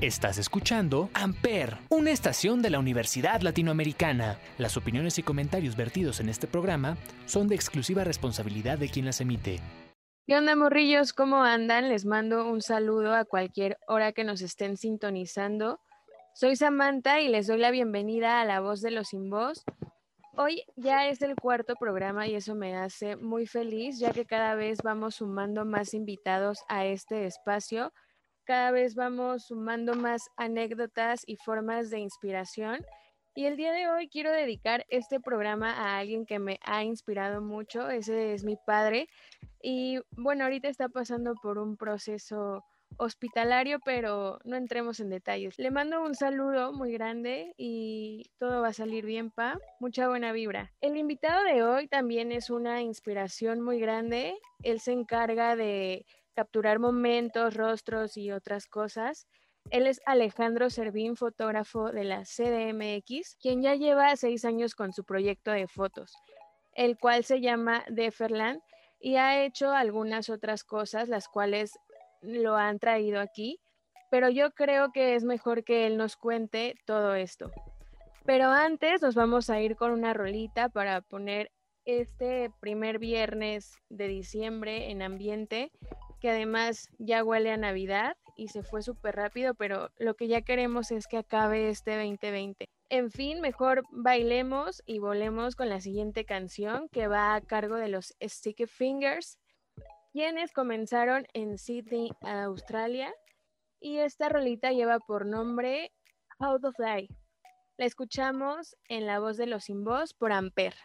Estás escuchando Amper, una estación de la Universidad Latinoamericana. Las opiniones y comentarios vertidos en este programa son de exclusiva responsabilidad de quien las emite. ¿Qué onda, morrillos? ¿Cómo andan? Les mando un saludo a cualquier hora que nos estén sintonizando. Soy Samantha y les doy la bienvenida a La Voz de los Sin Voz. Hoy ya es el cuarto programa y eso me hace muy feliz, ya que cada vez vamos sumando más invitados a este espacio cada vez vamos sumando más anécdotas y formas de inspiración. Y el día de hoy quiero dedicar este programa a alguien que me ha inspirado mucho. Ese es mi padre. Y bueno, ahorita está pasando por un proceso hospitalario, pero no entremos en detalles. Le mando un saludo muy grande y todo va a salir bien, pa. Mucha buena vibra. El invitado de hoy también es una inspiración muy grande. Él se encarga de capturar momentos, rostros y otras cosas. Él es Alejandro Servín, fotógrafo de la CDMX, quien ya lleva seis años con su proyecto de fotos, el cual se llama Deferland y ha hecho algunas otras cosas, las cuales lo han traído aquí, pero yo creo que es mejor que él nos cuente todo esto. Pero antes nos vamos a ir con una rolita para poner este primer viernes de diciembre en ambiente que además ya huele a Navidad y se fue súper rápido, pero lo que ya queremos es que acabe este 2020. En fin, mejor bailemos y volemos con la siguiente canción que va a cargo de los Sticky Fingers, quienes comenzaron en Sydney, Australia, y esta rolita lleva por nombre How to Fly. La escuchamos en la voz de los sin voz por Ampere.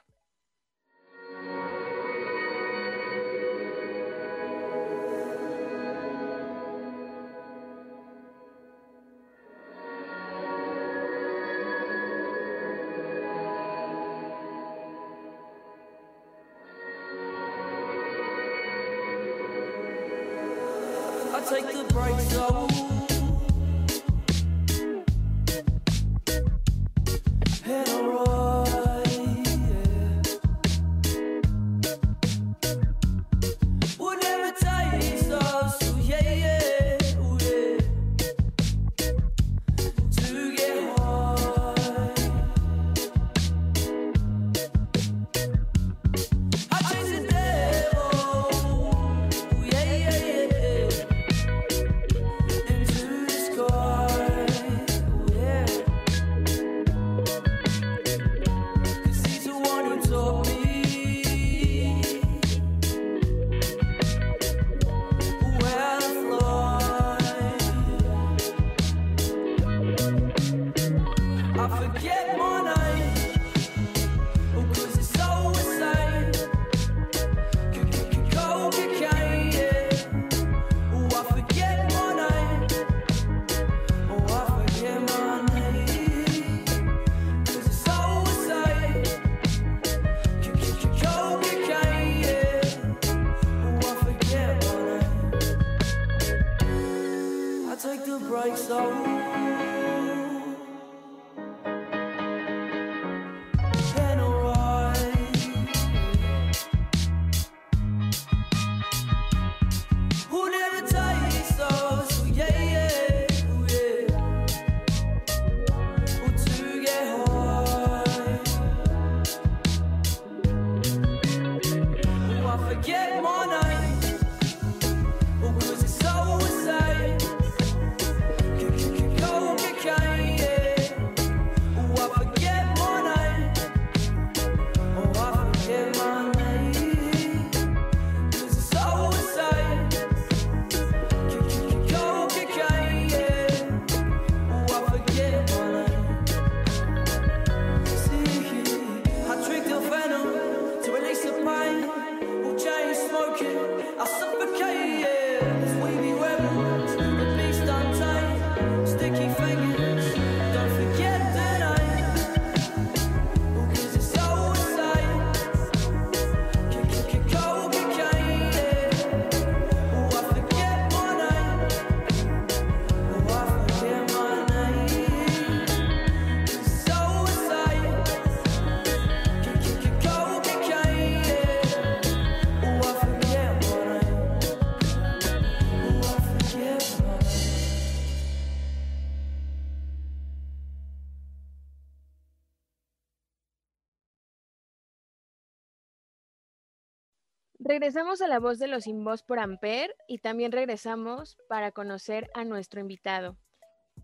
Regresamos a la voz de los sin voz por Amper y también regresamos para conocer a nuestro invitado.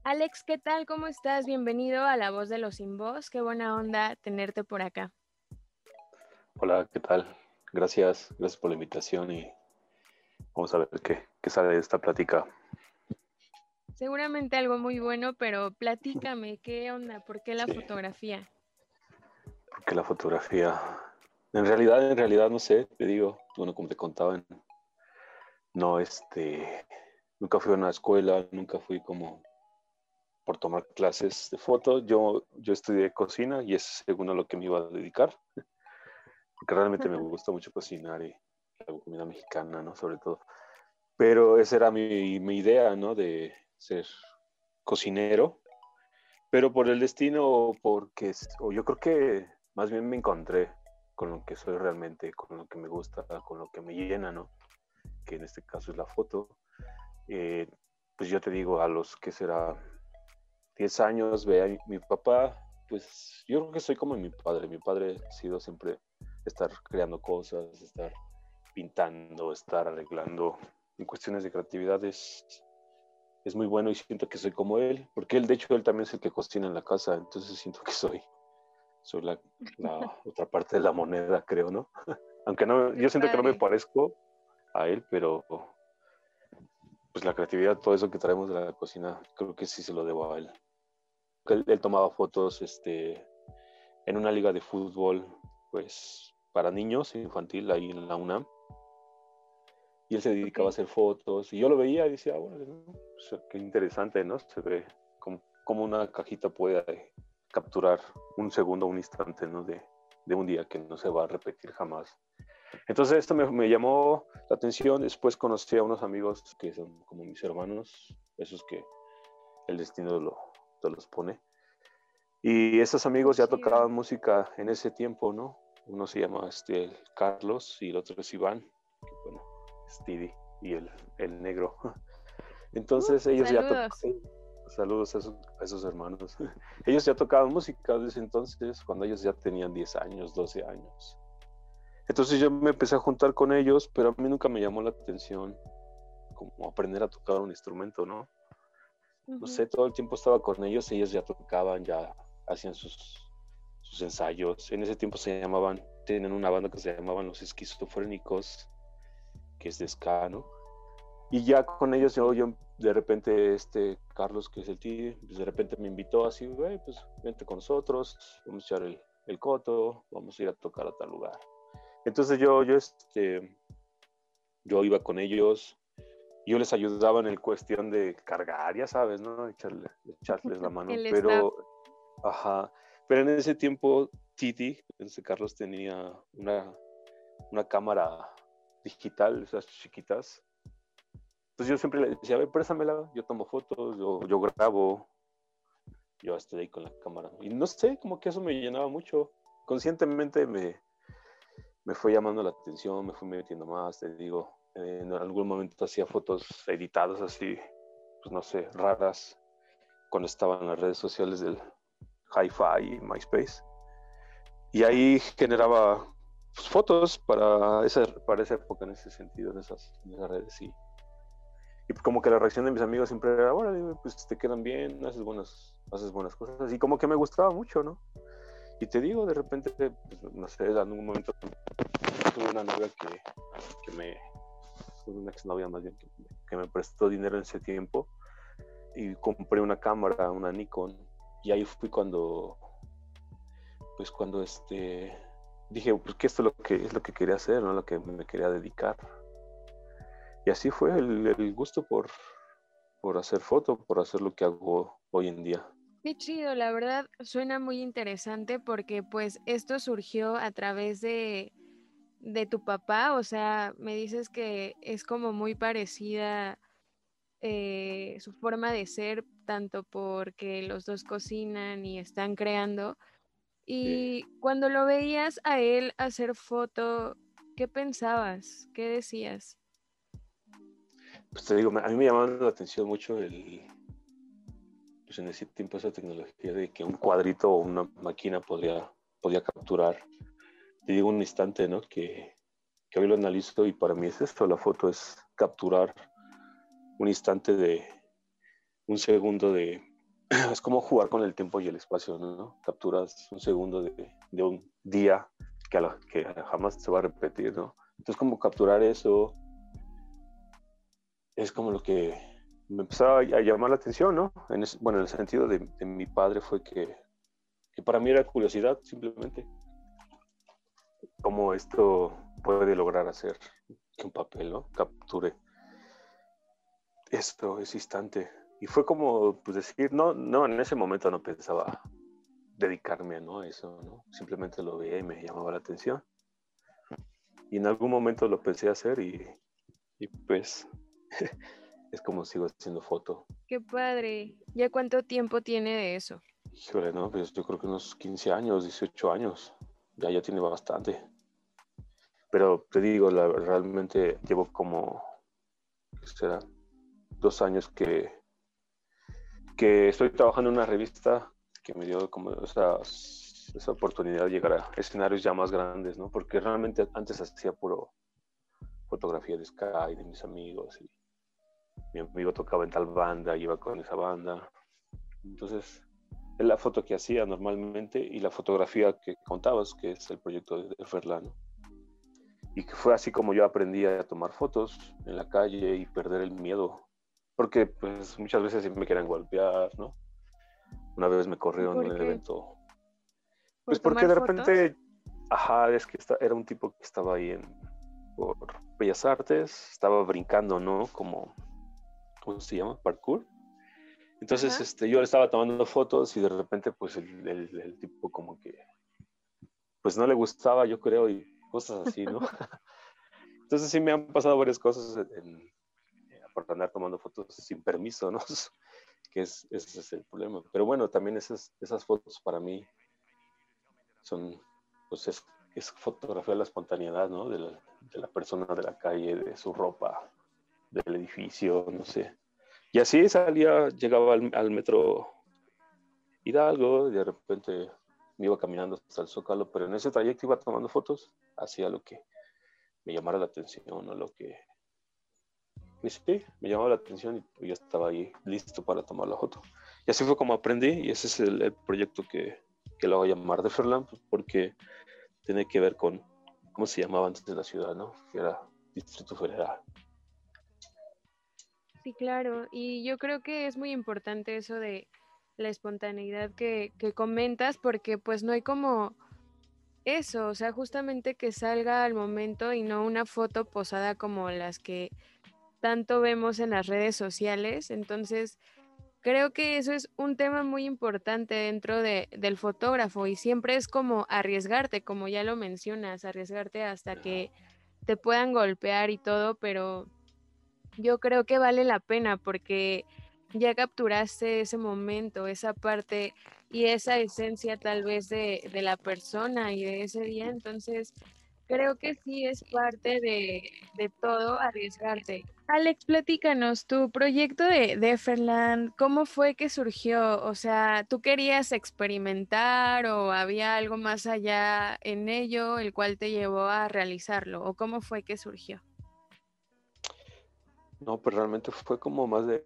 Alex, ¿qué tal? ¿Cómo estás? Bienvenido a la voz de los sin voz. Qué buena onda tenerte por acá. Hola, ¿qué tal? Gracias, gracias por la invitación y vamos a ver qué, qué sale de esta plática. Seguramente algo muy bueno, pero platícame, ¿qué onda? ¿Por qué la Sí. fotografía? Porque la fotografía, en realidad, en realidad, no sé, te digo, bueno, como te contaban, no, este, nunca fui a una escuela, nunca fui como por tomar clases de foto. Yo, yo estudié cocina y es según a lo que me iba a dedicar, porque realmente me gusta mucho cocinar y la comida mexicana, ¿no? Sobre todo. Pero esa era mi, mi idea, ¿no? De ser cocinero, pero por el destino, o porque, o yo creo que más bien me encontré con lo que soy realmente, con lo que me gusta, con lo que me llena, ¿no? Que en este caso es la foto. Eh, pues yo te digo, a los que será 10 años, ve a mi, mi papá, pues yo creo que soy como mi padre. Mi padre ha sido siempre estar creando cosas, estar pintando, estar arreglando. En cuestiones de creatividad es, es muy bueno y siento que soy como él, porque él, de hecho, él también es el que cocina en la casa, entonces siento que soy, soy la, la otra parte de la moneda, creo, ¿no? Aunque no, yo siento que no me parezco a él, pero pues la creatividad, todo eso que traemos de la cocina, creo que sí se lo debo a él. Él, él tomaba fotos este, en una liga de fútbol, pues para niños, infantil, ahí en la UNAM. Y él se dedicaba a hacer fotos. Y yo lo veía y decía, bueno, qué interesante, ¿no? Se ve como, como una cajita puede capturar un segundo, un instante, ¿no? De, de un día que no se va a repetir jamás. Entonces esto me, me llamó la atención. Después conocí a unos amigos que son como mis hermanos, esos que el destino lo, te los pone. Y esos amigos ya tocaban música en ese tiempo, ¿no? Uno se llama este, Carlos y el otro es Iván, que bueno, Didi y el, el negro. Entonces Uh, ellos ya tocaban. Saludos a esos, a esos hermanos. Ellos ya tocaban música desde entonces, cuando ellos ya tenían 10 años, 12 años. Entonces yo me empecé a juntar con ellos, pero a mí nunca me llamó la atención como aprender a tocar un instrumento, ¿no? no sé, todo el tiempo estaba con ellos, ellos ya tocaban, ya hacían sus, sus ensayos. En ese tiempo se llamaban, tienen una banda que se llamaban Los Esquizofrénicos, que es de ska, ¿no? Y ya con ellos yo, yo de repente, este Carlos, que es el tío, pues de repente me invitó así, güey, pues vente con nosotros, vamos a echar el, el coto, vamos a ir a tocar a tal lugar. Entonces yo, yo, este, yo iba con ellos, yo les ayudaba en el cuestión de cargar, ya sabes, ¿no? Echarle, echarles la mano. Pero, ajá, pero en ese tiempo Titi, ese Carlos tenía una, una cámara digital, esas chiquitas. Entonces yo siempre le decía, a ver, préstamela, yo tomo fotos, yo, yo grabo, yo estoy ahí con la cámara. Y no sé, como que eso me llenaba mucho. Conscientemente me, me fue llamando la atención, me fui metiendo más, te digo. En algún momento hacía fotos editadas así, pues no sé, raras, cuando estaban las redes sociales del Hi-Fi y MySpace. Y ahí generaba pues, fotos para esa, para esa época, en ese sentido, en esas, redes. Y, y como que la reacción de mis amigos siempre era, bueno, pues te quedan bien, haces buenas, haces buenas cosas. Y como que me gustaba mucho, ¿no? Y te digo, de repente, pues, no sé, en algún momento tuve una novia que, que me, una exnovia más bien, que, que me prestó dinero en ese tiempo y compré una cámara, una Nikon, y ahí fui cuando, pues cuando este, dije, pues que esto es lo que, es lo que quería hacer, ¿no? Lo que me quería dedicar. Y así fue el, el gusto por, por hacer foto, por hacer lo que hago hoy en día. Qué chido, la verdad suena muy interesante porque pues esto surgió a través de, de tu papá, o sea, me dices que es como muy parecida eh, su forma de ser, tanto porque los dos cocinan y están creando. Y cuando lo veías a él hacer foto, ¿qué pensabas? ¿Qué decías? Pues te digo, a mí me llamaba la atención mucho el, pues en ese tiempo esa tecnología de que un cuadrito o una máquina podría, podía capturar, te digo un instante, ¿no? Que, que hoy lo analizo y para mí es esto, la foto es capturar un instante de un segundo de, es como jugar con el tiempo y el espacio, ¿no? Capturas un segundo de, de un día que, a la- que jamás se va a repetir, ¿no? Entonces como capturar eso es como lo que me empezaba a llamar la atención, ¿no? En ese- bueno, en el sentido de, de mi padre fue que, que para mí era curiosidad, simplemente. Cómo esto puede lograr hacer que un papel, ¿no? Capture esto, ese instante. Y fue como, pues decir, no, no, en ese momento no pensaba dedicarme ¿no? a eso, ¿no? Simplemente lo veía y me llamaba la atención. Y en algún momento lo pensé hacer y, y pues es como sigo haciendo foto. Qué padre. ¿Ya cuánto tiempo tiene de eso? Híjole, no, pues yo creo que unos 15 años, 18 años. Ya, ya tiene bastante. Pero te digo, la, realmente llevo como, ¿qué será? Dos años que, que estoy trabajando en una revista que me dio como esa, esa oportunidad de llegar a escenarios ya más grandes, ¿no? Porque realmente antes hacía puro fotografía de Sky, de mis amigos. Y mi amigo tocaba en tal banda, iba con esa banda. Entonces, es la foto que hacía normalmente y la fotografía que contabas, que es el proyecto de Ferlano. Y que fue así como yo aprendí a tomar fotos en la calle y perder el miedo. Porque pues muchas veces me querían golpear, ¿no? Una vez me corrieron ¿Por en el evento. ¿Por Pues porque de tomar fotos? repente, ajá, es que era un tipo que estaba ahí en por Bellas Artes, estaba brincando, ¿no? Como, ¿cómo se llama? Parkour. Entonces, Ajá. este, yo le estaba tomando fotos y de repente, pues, el, el- el tipo como que, pues, no le gustaba, yo creo, y cosas así, ¿no? Entonces, sí me han pasado varias cosas en, en- por andar tomando fotos sin permiso, ¿no? que es, ese es el problema. Pero bueno, también esas, esas fotos para mí son, pues, es, es fotografiar la espontaneidad, ¿no? De la, de la persona de la calle, de su ropa, del edificio, no sé. Y así salía, llegaba al, metro Hidalgo y de repente me iba caminando hasta el Zócalo, pero en ese trayecto iba tomando fotos, hacía lo que me llamara la atención o lo que... me llamaba la atención y yo estaba ahí listo para tomar la foto. Y así fue como aprendí y ese es el, el proyecto que, que lo voy a llamar de Ferland pues, porque tiene que ver con cómo se llamaba antes de la ciudad, ¿no? Que era Distrito Federal. Sí, claro. Y yo creo que es muy importante eso de la espontaneidad que, que comentas, porque pues no hay como eso, o sea, justamente que salga al momento y no una foto posada como las que tanto vemos en las redes sociales. Entonces, creo que eso es un tema muy importante dentro de, del fotógrafo y siempre es como arriesgarte, como ya lo mencionas, arriesgarte hasta que te puedan golpear y todo, pero yo creo que vale la pena porque ya capturaste ese momento, esa parte y esa esencia tal vez de, de la persona y de ese día, entonces creo que sí es parte de, de todo arriesgarte. Alex, platícanos, tu proyecto de Deferland, ¿cómo fue que surgió? O sea, ¿tú querías experimentar o había algo más allá en ello el cual te llevó a realizarlo? ¿O cómo fue que surgió? No, pero realmente fue como más de,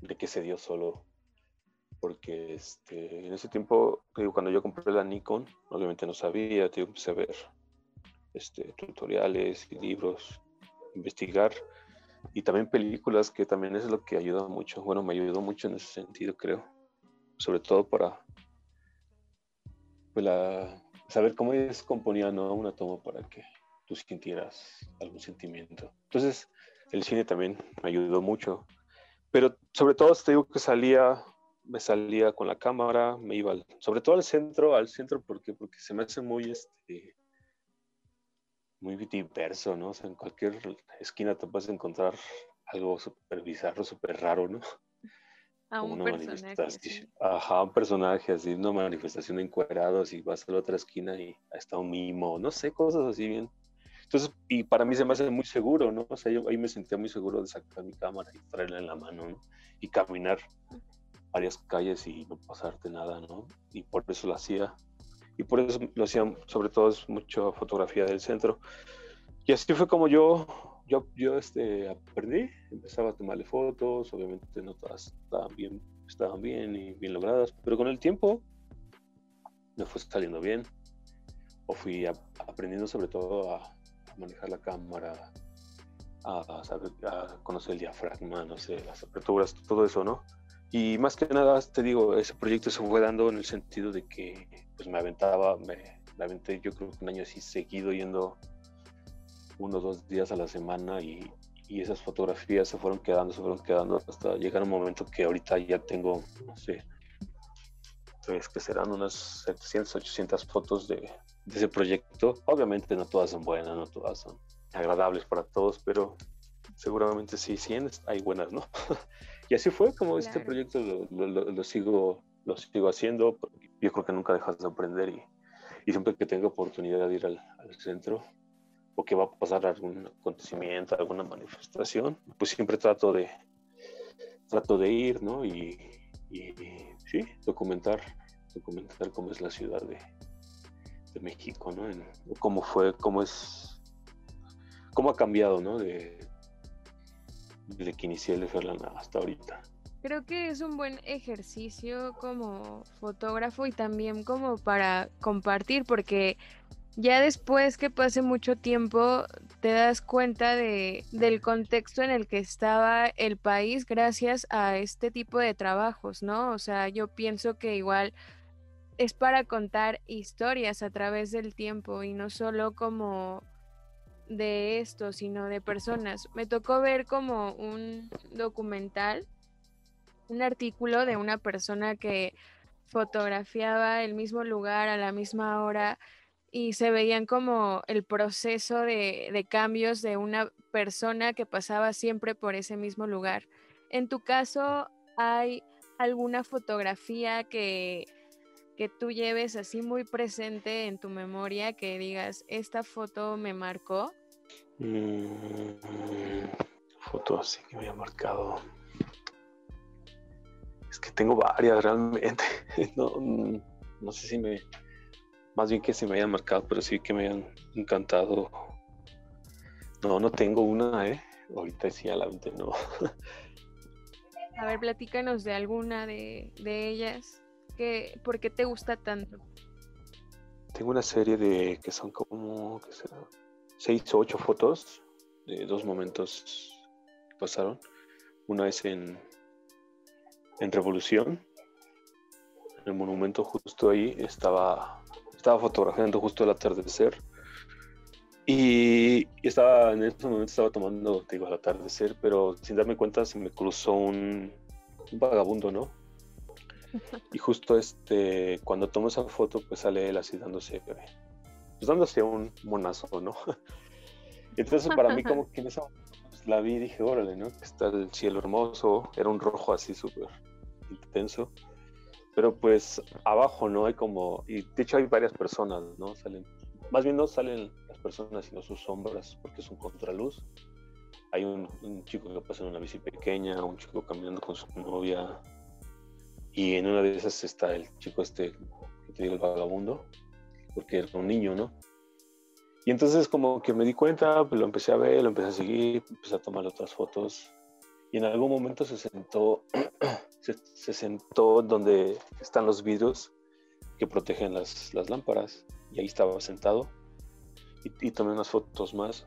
de que se dio solo. Porque este, en ese tiempo, digo, cuando yo compré la Nikon, obviamente no sabía, digo, empecé ver este, tutoriales y libros, investigar y también películas, que también es lo que ayuda mucho. Bueno, me ayudó mucho en ese sentido, creo. Sobre todo para pues, la- saber cómo ellos componían ¿no? una toma para que tú sintieras algún sentimiento. Entonces, el cine también me ayudó mucho. Pero sobre todo te digo que salía, me salía con la cámara, me iba al- sobre todo al centro, al centro porque, porque se me hace muy este muy diverso, ¿no? O sea, en cualquier esquina te puedes encontrar algo súper bizarro, súper raro, ¿no? A Como un una personaje. manifestación. sí. Ajá, un personaje así, una manifestación de encuerados y vas a la otra esquina y está un mimo, no sé, cosas así bien. Entonces, y para mí se me hace muy seguro, ¿no? O sea, yo ahí me sentía muy seguro de sacar mi cámara y traerla en la mano, ¿no? Y caminar varias calles y no pasarte nada, ¿no? Y por eso lo hacía. y por eso lo hacían, sobre todo, es mucha fotografía del centro. Y así fue como yo, yo, yo este, aprendí, empezaba a tomarle fotos, obviamente no todas estaban bien, estaban bien y bien logradas, pero con el tiempo me fue saliendo bien, o fui aprendiendo sobre todo a, manejar la cámara, a, saber, a conocer el diafragma, no sé, las aperturas, todo eso, ¿no? Y más que nada, te digo, ese proyecto se fue dando en el sentido de que pues me aventaba, me, me aventé yo creo que un año así seguido yendo uno o dos días a la semana y, y, esas fotografías se fueron quedando, se fueron quedando hasta llegar un momento que ahorita ya tengo, no sé, pues que serán unas 700, 800 fotos de, de ese proyecto. Obviamente no todas son buenas, no todas son agradables para todos, pero seguramente sí, 100 hay buenas, ¿no? y así fue como este proyecto lo, lo, lo, sigo, lo sigo haciendo. Yo creo que nunca dejas de aprender y, y siempre que tengo oportunidad de ir al, al centro, o que va a pasar algún acontecimiento, alguna manifestación, pues siempre trato de, trato de ir, ¿no? Y, sí, documentar, documentar cómo es la ciudad de, de México, ¿no? cómo fue, cómo es, cómo ha cambiado, ¿no? De, desde que inicié el Ferlan hasta ahorita. Creo que es un buen ejercicio como fotógrafo y también como para compartir, porque ya después que pase mucho tiempo te das cuenta de, del contexto en el que estaba el país gracias a este tipo de trabajos, ¿no? O sea, yo pienso que igual es para contar historias a través del tiempo y no solo como de esto, sino de personas. Me tocó ver como un documental, un artículo de una persona que fotografiaba el mismo lugar a la misma hora y se veían como el proceso de, cambios de una persona que pasaba siempre por ese mismo lugar. En tu caso, ¿hay alguna fotografía que, que tú lleves así muy presente en tu memoria que digas, esta foto me marcó? Mm, foto así que me ha marcado. Es que tengo varias realmente. no, no sé si me, más bien que se me hayan marcado, pero sí que me hayan encantado. No, no tengo una, ¿eh? Ahorita sí, a la mente no. A ver, platícanos de alguna de, ellas. Que, ¿Por qué te gusta tanto? Tengo una serie de que son como, ¿qué será? Seis o ocho fotos de dos momentos que pasaron. Una es en, en Revolución. En el monumento justo ahí estaba estaba fotografiando justo el atardecer y, estaba en ese momento estaba tomando, digo, el atardecer, pero sin darme cuenta se me cruzó un, vagabundo, ¿no? Y justo este, cuando tomo esa foto, pues sale él así dándose, pues dándose un monazo, ¿no? Entonces para mí como que en esa pues, la vi y dije, órale, ¿no? Está el cielo hermoso, era un rojo así súper intenso pero pues abajo no hay como, y de hecho hay varias personas, ¿no? Salen, más bien no salen las personas, sino sus sombras, porque es un contraluz. Hay un, chico que pasa en una bici pequeña, un chico caminando con su novia, y en una de esas está el chico este, que te digo, el vagabundo, porque era un niño, ¿no? Y entonces como que me di cuenta, pues lo empecé a ver, lo empecé a seguir, empecé a tomar otras fotos, y en algún momento se sentó se, sentó donde están los vidrios que protegen las, lámparas y ahí estaba sentado y, tomé unas fotos más.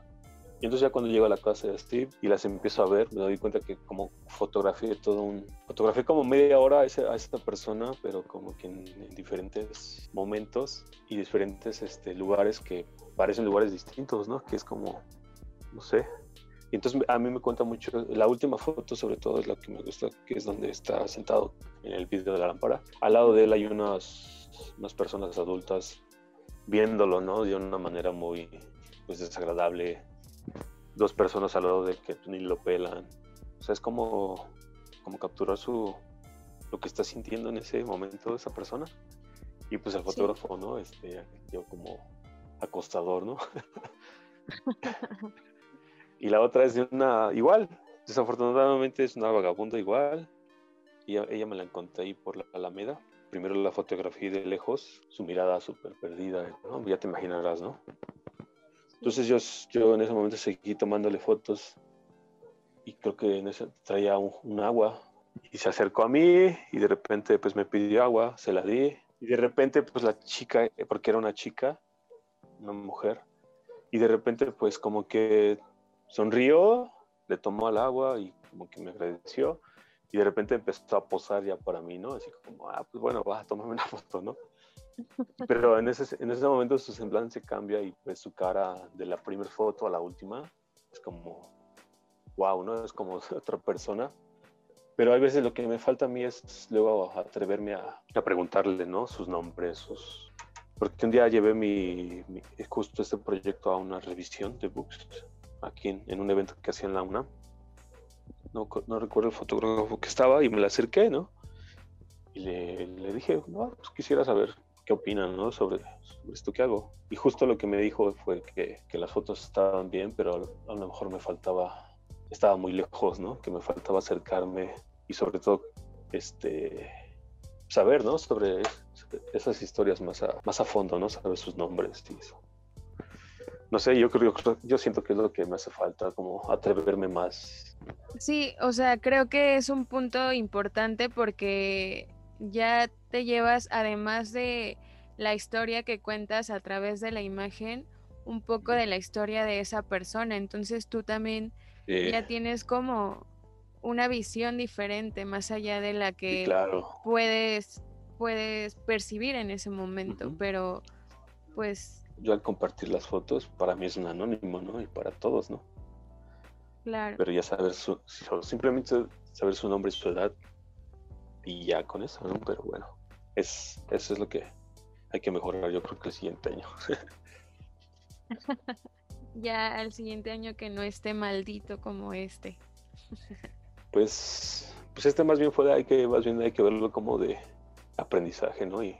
Y entonces ya cuando llego a la casa de Steve y las empiezo a ver, me doy cuenta que como fotografié todo un... Fotografié como media hora a, esta persona, pero como que en, diferentes momentos y diferentes este, lugares que parecen lugares distintos, ¿no? Que es como, no sé, y entonces a mí me cuenta mucho, la última foto sobre todo es la que me gusta, que es donde está sentado en el vidrio de la lámpara. Al lado de él hay unas, unas personas adultas viéndolo, ¿no? De una manera muy pues, desagradable. Dos personas al lado de que ni lo pelan. O sea, es como, como capturar su, lo que está sintiendo en ese momento esa persona. Y pues el fotógrafo, ¿no? Este, yo como acostador, ¿no? Y la otra es de una, igual, desafortunadamente es una vagabunda igual. Y ella me la encontré ahí por la Alameda. primero la fotografía de lejos, su mirada súper perdida, ¿no? ya te imaginarás, ¿no? Entonces yo, yo en ese momento seguí tomándole fotos y creo que en ese traía un, un agua y se acercó a mí y de repente pues me pidió agua, se la di y de repente pues la chica, porque era una chica, una mujer, y de repente pues como que sonrió, le tomó el agua y como que me agradeció y de repente empezó a posar ya para mí, ¿no? Así como, ah, pues bueno, vas a tomarme una foto, ¿no? Pero en ese, en ese momento su semblante cambia y pues su cara de la primera foto a la última es como, wow, ¿no? Es como otra persona. Pero hay veces lo que me falta a mí es luego atreverme a, a preguntarle, ¿no? Sus nombres, sus... Porque un día llevé mi, mi- justo este proyecto a una revisión de books aquí en, en un evento que hacía en la UNAM. No, no recuerdo el fotógrafo que estaba y me le acerqué, ¿no? Y le, le dije, no, pues quisiera saber qué opinan, ¿no? Sobre, sobre esto que hago. Y justo lo que me dijo fue que, que las fotos estaban bien, pero a lo mejor me faltaba, estaba muy lejos, ¿no? Que me faltaba acercarme y sobre todo, este, saber, ¿no? Sobre esas historias más a, más a fondo, ¿no? Saber sus nombres y eso. No sé, yo creo, yo siento que es lo que me hace falta, como atreverme más. Sí, o sea, creo que es un punto importante porque ya te llevas, además de la historia que cuentas a través de la imagen, un poco de la historia de esa persona. Entonces tú también ya tienes como una visión diferente, más allá de la sí, que claro. puedes, puedes percibir en ese momento. Pero, pues, Yo al compartir las fotos, para mí es un anónimo, ¿no? Y para todos, ¿no? claro. Pero ya saber su, simplemente saber su nombre y su edad y ya con eso, ¿no? Pero bueno, es, eso es lo que hay que mejorar yo creo que el siguiente año. Ya al siguiente año que no esté maldito como este. Pues, pues este más bien fue, hay que, más bien hay que verlo como de aprendizaje, ¿no? Y,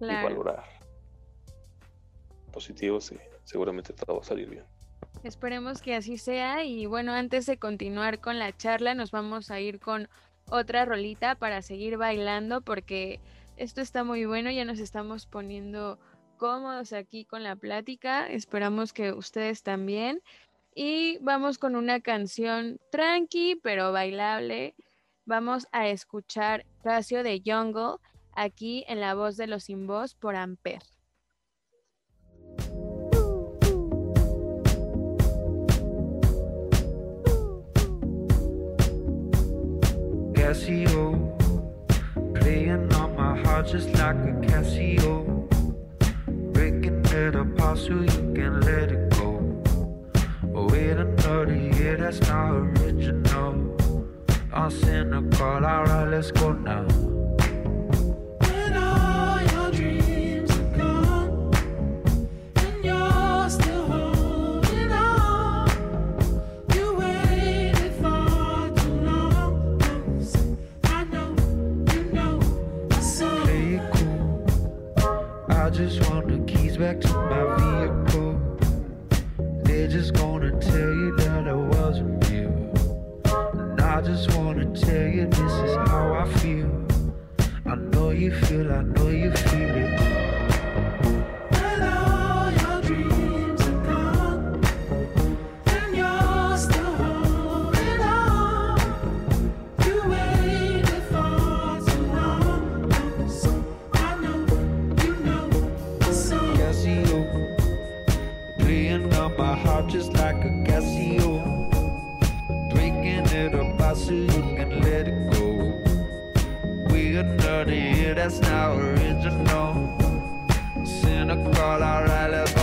valorar. Positivo, sí, seguramente todo va a salir bien. Esperemos que así sea y bueno, antes de continuar con la charla nos vamos a ir con otra rolita para seguir bailando porque esto está muy bueno, ya nos estamos poniendo cómodos aquí con la plática, esperamos que ustedes también y vamos con una canción tranqui pero bailable, vamos a escuchar Casio de Jungle aquí en la voz de los sin voz por Amper. Casio, playing on my heart just like a Casio, breaking it apart so you can let it go. Wait another year, that's not original. I'm cynical, alright, let's go now. Back to my past not original. Cynical, alright,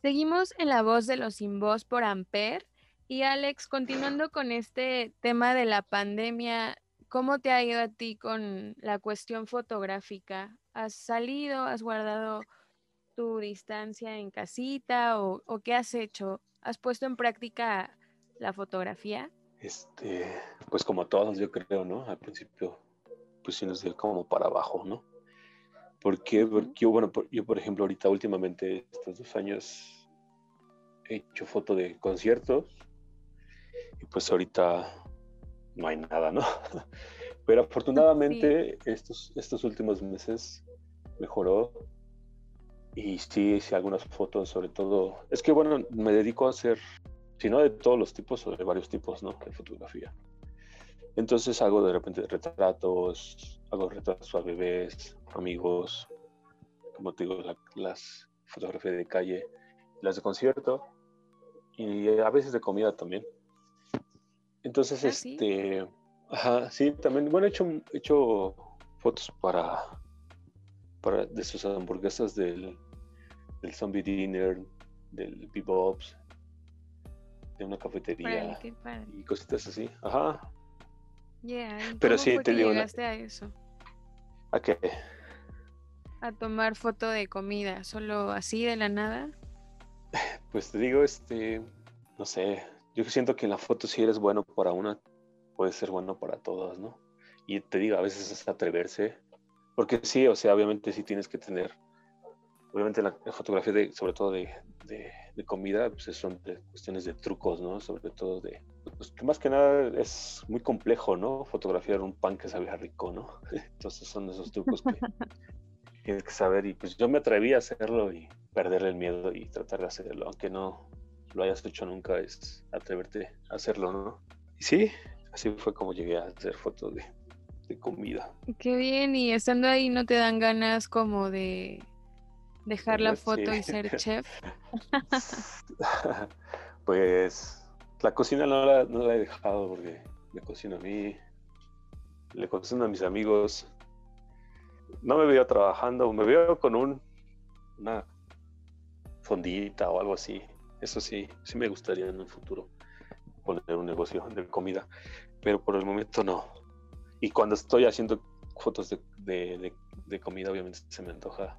Seguimos en la voz de los sin voz por Amper. Y Alex, continuando con este tema de la pandemia, ¿cómo te ha ido a ti con la cuestión fotográfica? ¿Has salido, has guardado tu distancia en casita o, qué has hecho? ¿Has puesto en práctica la fotografía? Este, pues como todos, yo creo, ¿no? Al principio, pues sí nos dio como para abajo, ¿no? Porque, Ujú. porque yo, bueno, por- yo por ejemplo, ahorita últimamente, estos dos años, he hecho foto de conciertos y pues ahorita no hay nada, ¿no? Pero afortunadamente estos, estos últimos meses mejoró y sí hice algunas fotos, sobre todo, es que bueno, me dedico a hacer, si no de todos los tipos, o de varios tipos, ¿no? De fotografía. Entonces hago de repente retratos, hago retratos a bebés, amigos, como te digo, la- las fotografías de calle, las de concierto y a veces de comida también. Entonces, Ah, sí. este, ajá, sí, también, bueno, he hecho, he hecho fotos para, para de sus hamburguesas del, del Zombie Dinner, del Bebop's, de una cafetería y cositas así. Ajá. Yeah, ¿y Pero cómo sí, fue te que digo, la- llegaste a eso? ¿A qué? A tomar foto de comida, solo así de la nada. Pues te digo, este, no sé, yo siento que en la foto si eres bueno para una, puede ser bueno para todas, ¿no? Y te digo, a veces es atreverse, porque sí, o sea, obviamente sí tienes que tener, obviamente la, la fotografía de, sobre todo de, de- de comida, pues son cuestiones de trucos, ¿no? Sobre todo de, pues que más que nada es muy complejo, ¿no? Fotografiar un pan que sabía rico, ¿no? Entonces son esos trucos que tienes que saber y pues yo me atreví a hacerlo y perderle el miedo y tratar de hacerlo, aunque no lo hayas hecho nunca, es atreverte a hacerlo, ¿no? Y sí, así fue como llegué a hacer fotos de, de comida. Qué bien, y estando ahí no te dan ganas como de dejar la Sí. foto y ser chef. pues la cocina no la, no la he dejado porque me cocino a mí, le cocino a mis amigos. No me veo trabajando, me veo con un, una fondita o algo así. Eso sí, sí me gustaría en un futuro poner un negocio de comida, pero por el momento no. Y cuando estoy haciendo fotos de, de- de- de comida, obviamente se me antoja.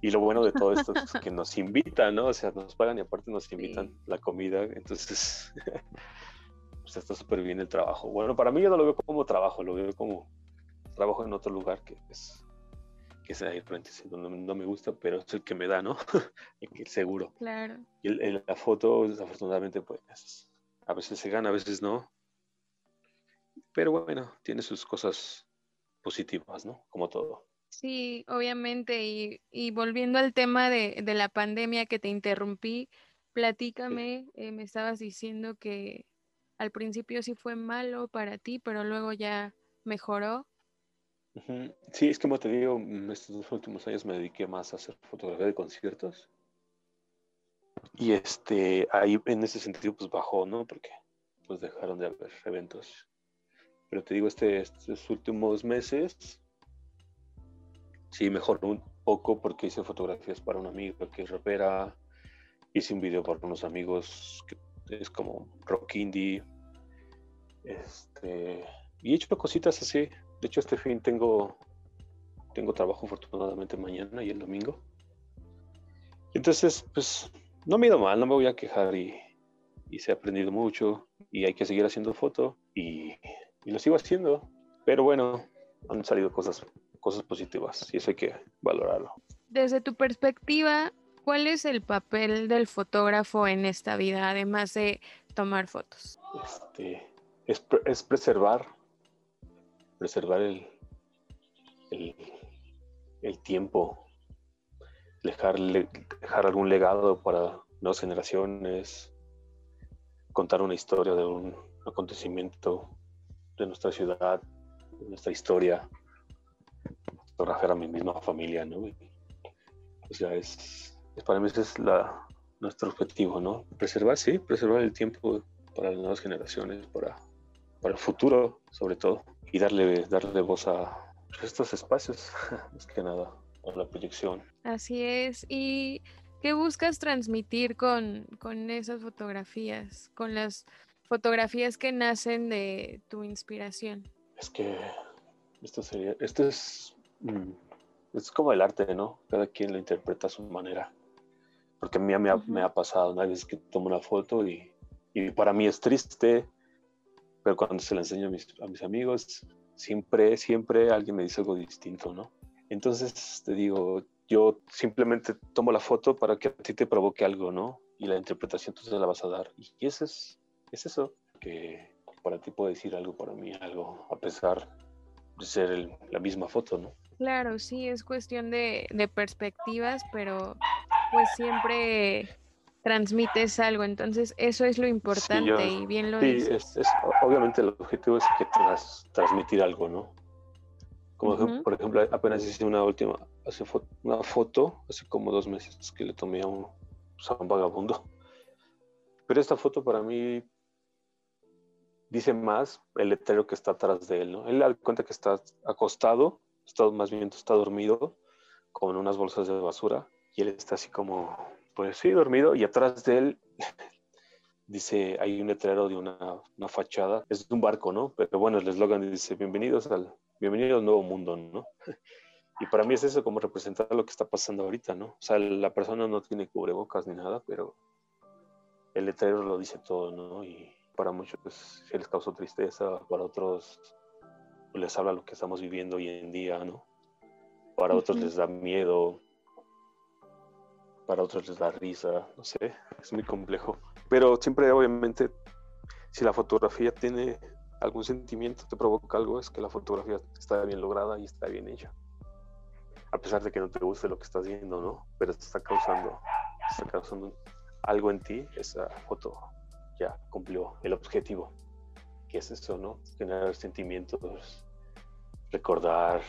Y lo bueno de todo esto es que nos invitan, ¿no? O sea, nos pagan y aparte nos invitan Sí. la comida. Entonces, pues está súper bien el trabajo. Bueno, para mí yo no lo veo como trabajo, lo veo como trabajo en otro lugar que es que frente, sí, donde no me gusta, pero es el que me da, ¿no? el seguro. Claro. Y el- el- la foto, desafortunadamente, pues a veces se gana, a veces no. Pero bueno, tiene sus cosas positivas, ¿no? Como todo. Sí, obviamente. Y, y volviendo al tema de, de la pandemia que te interrumpí, platícame, eh, me estabas diciendo que al principio sí fue malo para ti, pero luego ya mejoró. Sí, es como te digo, mm, estos dos últimos años me dediqué más a hacer fotografía de conciertos. Y este, ahí en ese sentido, pues bajó, ¿no? Porque pues dejaron de haber eventos. Pero te digo, este, estos últimos meses, sí mejoró un poco porque hice fotografías para una amiga que es rapera. Hice un video para unos amigos que es como rock indie. Este, y he hecho cositas así. De hecho, este fin tengo, tengo trabajo afortunadamente mañana y el domingo. Entonces, pues no me ha ido mal, no me voy a quejar y, y se ha aprendido mucho y hay que seguir haciendo foto y, y lo sigo haciendo. Pero bueno, han salido cosas, cosas positivas y eso hay que valorarlo. Desde tu perspectiva, ¿cuál es el papel del fotógrafo en esta vida, además de tomar fotos? Este, es, pre- es preservar, preservar el, el, el tiempo, dejar, dejar algún legado para nuevas generaciones, contar una historia de un acontecimiento de nuestra ciudad, de nuestra historia, fotografiar a mi misma familia, ¿no? Y, o sea, es, es- para mí ese es la, nuestro objetivo, ¿no? Preservar, sí, preservar el tiempo para las nuevas generaciones, para, para el futuro, sobre todo, y darle, darle voz a estos espacios, más que nada, a la proyección. Así es. Y ¿Qué buscas transmitir con, con esas fotografías, con las fotografías que nacen de tu inspiración? Es que esto sería, esto es, es como el arte, ¿no? Cada quien lo interpreta a su manera. Porque a mí me ha, me ha pasado, una vez que tomo una foto y, y para mí es triste, pero cuando se la enseño a mis, a mis amigos, siempre, siempre alguien me dice algo distinto, ¿no? Entonces te digo, yo simplemente tomo la foto para que a ti te provoque algo, ¿no? Y la interpretación tú se la vas a dar. Y eso es, es eso, que para ti puede decir algo, para mí algo, a pesar de ser el- la misma foto, ¿no? Claro, sí, es cuestión de, de perspectivas, pero pues siempre transmites algo, entonces eso es lo importante y bien lo Sí, dices. es, es- obviamente el objetivo es que tras, transmitir algo, ¿no? Como por ejemplo, apenas hice una última, hace fo- una foto, hace como dos meses que le tomé a un, pues, a un vagabundo. Pero esta foto para mí dice más el letrero que está atrás de él, ¿no? Él da cuenta que está acostado, está, más bien está dormido, con unas bolsas de basura, y él está así como, pues sí, dormido, y atrás de él dice, hay un letrero de una, una fachada, es de un barco, ¿no? Pero bueno, el eslogan dice, bienvenidos al, bienvenido al nuevo mundo, ¿no? Y para mí es eso como representar lo que está pasando ahorita, ¿no? O sea, la persona no tiene cubrebocas ni nada, pero el letrero lo dice todo, ¿no? Y para muchos sí les causó tristeza, para otros les habla lo que estamos viviendo hoy en día, ¿no? Para otros les da miedo, para otros les da risa, no sé, es muy complejo. Pero siempre, obviamente, si la fotografía tiene algún sentimiento, te provoca algo, es que la fotografía está bien lograda y está bien hecha. A pesar de que no te guste lo que estás viendo, ¿no? Pero te está causando, está causando algo en ti, esa foto ya cumplió el objetivo, que es eso, ¿no? Generar sentimientos, recordar.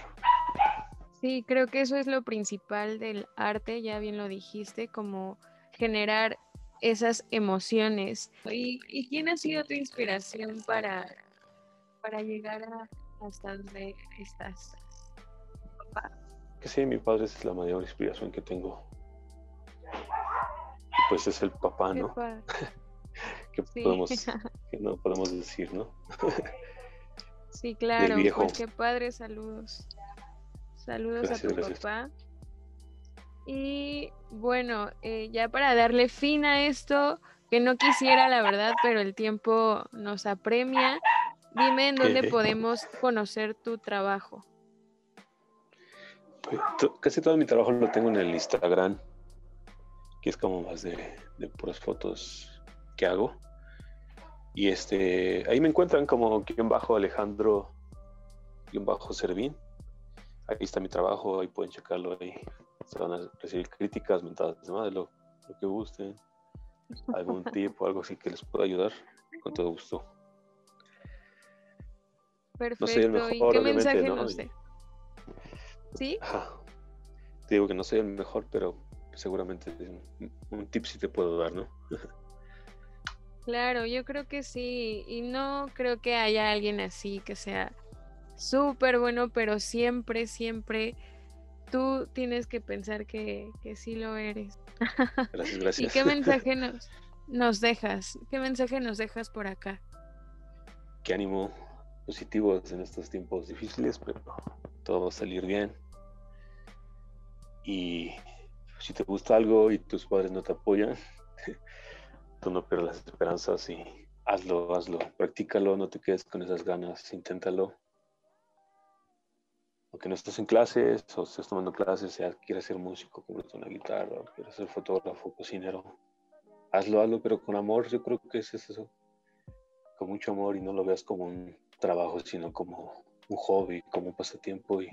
Sí, creo que eso es lo principal del arte, ya bien lo dijiste, como generar esas emociones. ¿Y, y quién ha sido tu inspiración para, para llegar a, hasta donde estás? Papá. Que sí, mi padre es la mayor inspiración que tengo. Pues es el papá, Qué ¿no? padre. Que Sí. podemos, que no podemos decir, ¿no? Sí, claro, pues qué padre, saludos. Saludos Gracias, a tu gracias. papá. Y bueno, eh, ya para darle fin a esto, que no quisiera la verdad, pero el tiempo nos apremia, dime en dónde Ejé. podemos conocer tu trabajo. Pues, Casi todo mi trabajo lo tengo en el Instagram, que es como más de, de puras fotos que hago. Y este, ahí me encuentran como guion bajo Alejandro, guion bajo Servín. Ahí está mi trabajo, ahí pueden checarlo ahí. Se van a recibir críticas, mentadas de madre, lo, lo que gusten. Algún tip o algo así que les pueda ayudar, con todo gusto. Perfecto. soy el ¿Y mejor, qué obviamente, mensaje ¿no? Y- dé? ¿Sí? Te digo que no soy el mejor, pero seguramente un, un tip sí te puedo dar, ¿no? Claro, yo creo que sí. Y no creo que haya alguien así que sea súper bueno, pero siempre, siempre tú tienes que pensar que, que sí lo eres. Gracias, ¿Y gracias. qué mensaje nos, nos dejas? ¿Qué mensaje nos dejas por acá? Qué ánimo positivos en estos tiempos difíciles, pero todo va a salir bien. Y si te gusta algo y tus padres no te apoyan, tú no pierdas las esperanzas y hazlo, hazlo, practícalo, no te quedes con esas ganas, inténtalo. Aunque no estés en clases o estés tomando clases, sea quieres ser músico, comprarte una guitarra, quieres ser fotógrafo, cocinero, hazlo, hazlo, pero con amor, yo creo que es eso. Con mucho amor y no lo veas como un trabajo, sino como un hobby, como un pasatiempo y,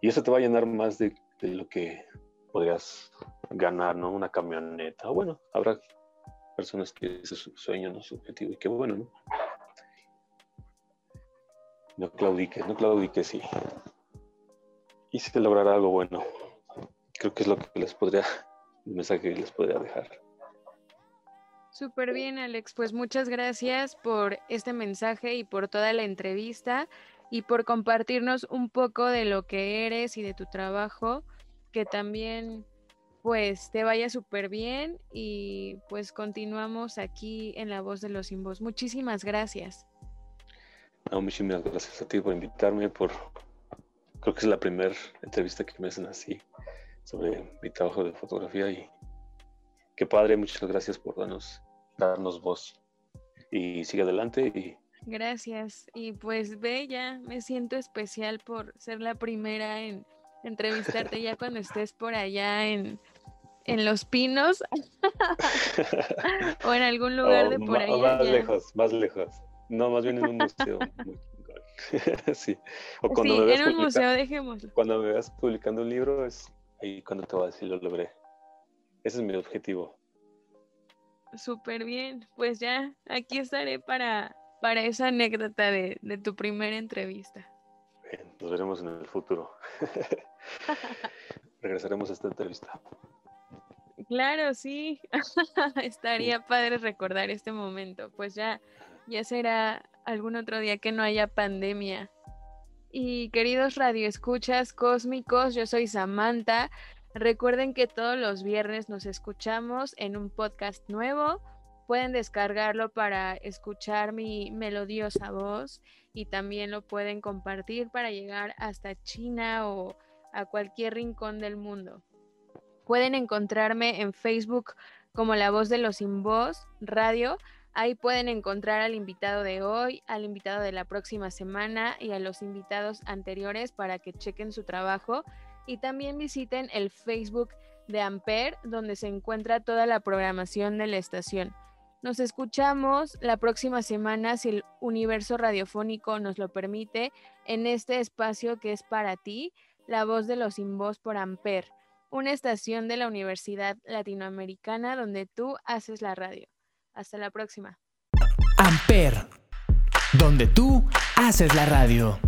y eso te va a llenar más de, de lo que podrías ganar, ¿no? Una camioneta. Bueno, habrá personas que ese es su sueño, ¿no? Su objetivo y qué bueno, ¿no? No claudiques, no claudiques y, y se logrará algo bueno. Creo que es lo que les podría, el mensaje que les podría dejar. Súper bien, Alex. Pues muchas gracias por este mensaje y por toda la entrevista y por compartirnos un poco de lo que eres y de tu trabajo, que también pues te vaya súper bien y pues continuamos aquí en La Voz de los Sin Voz. Muchísimas gracias. No, muchísimas gracias a ti por invitarme, por creo que es la primera entrevista que me hacen así sobre mi trabajo de fotografía y qué padre, muchas gracias por darnos, darnos voz y sigue adelante y Gracias. Y pues Bella, me siento especial por ser la primera en entrevistarte ya cuando estés por allá en, en Los Pinos o en algún lugar Oh, de por allá. Más lejos, más lejos. No, más bien en un museo. muy sí. O cuando, Sí, me veas en un museo, dejémoslo. cuando me veas publicando un libro, es ahí cuando te voy a decir lo logré. Ese es mi objetivo. Súper bien. Pues ya, aquí estaré para, para esa anécdota de, de tu primera entrevista. Bien, nos veremos en el futuro. Regresaremos a esta entrevista. Claro, sí. Estaría padre recordar este momento. Pues ya, ya será algún otro día que no haya pandemia. Y queridos radioescuchas cósmicos, yo soy Samantha. Recuerden que todos los viernes nos escuchamos en un podcast nuevo. Pueden descargarlo para escuchar mi melodiosa voz y también lo pueden compartir para llegar hasta China o a cualquier rincón del mundo. Pueden encontrarme en Facebook como La Voz de los Sin Voz Radio. Ahí pueden encontrar al invitado de hoy, al invitado de la próxima semana y a los invitados anteriores para que chequen su trabajo. Y también visiten el Facebook de Amper, donde se encuentra toda la programación de la estación. Nos escuchamos la próxima semana, si el universo radiofónico nos lo permite, en este espacio que es para ti, La Voz de los Sin Voz por Amper una estación de la Universidad Latinoamericana donde tú haces la radio. Hasta la próxima. Amper, donde tú haces la radio.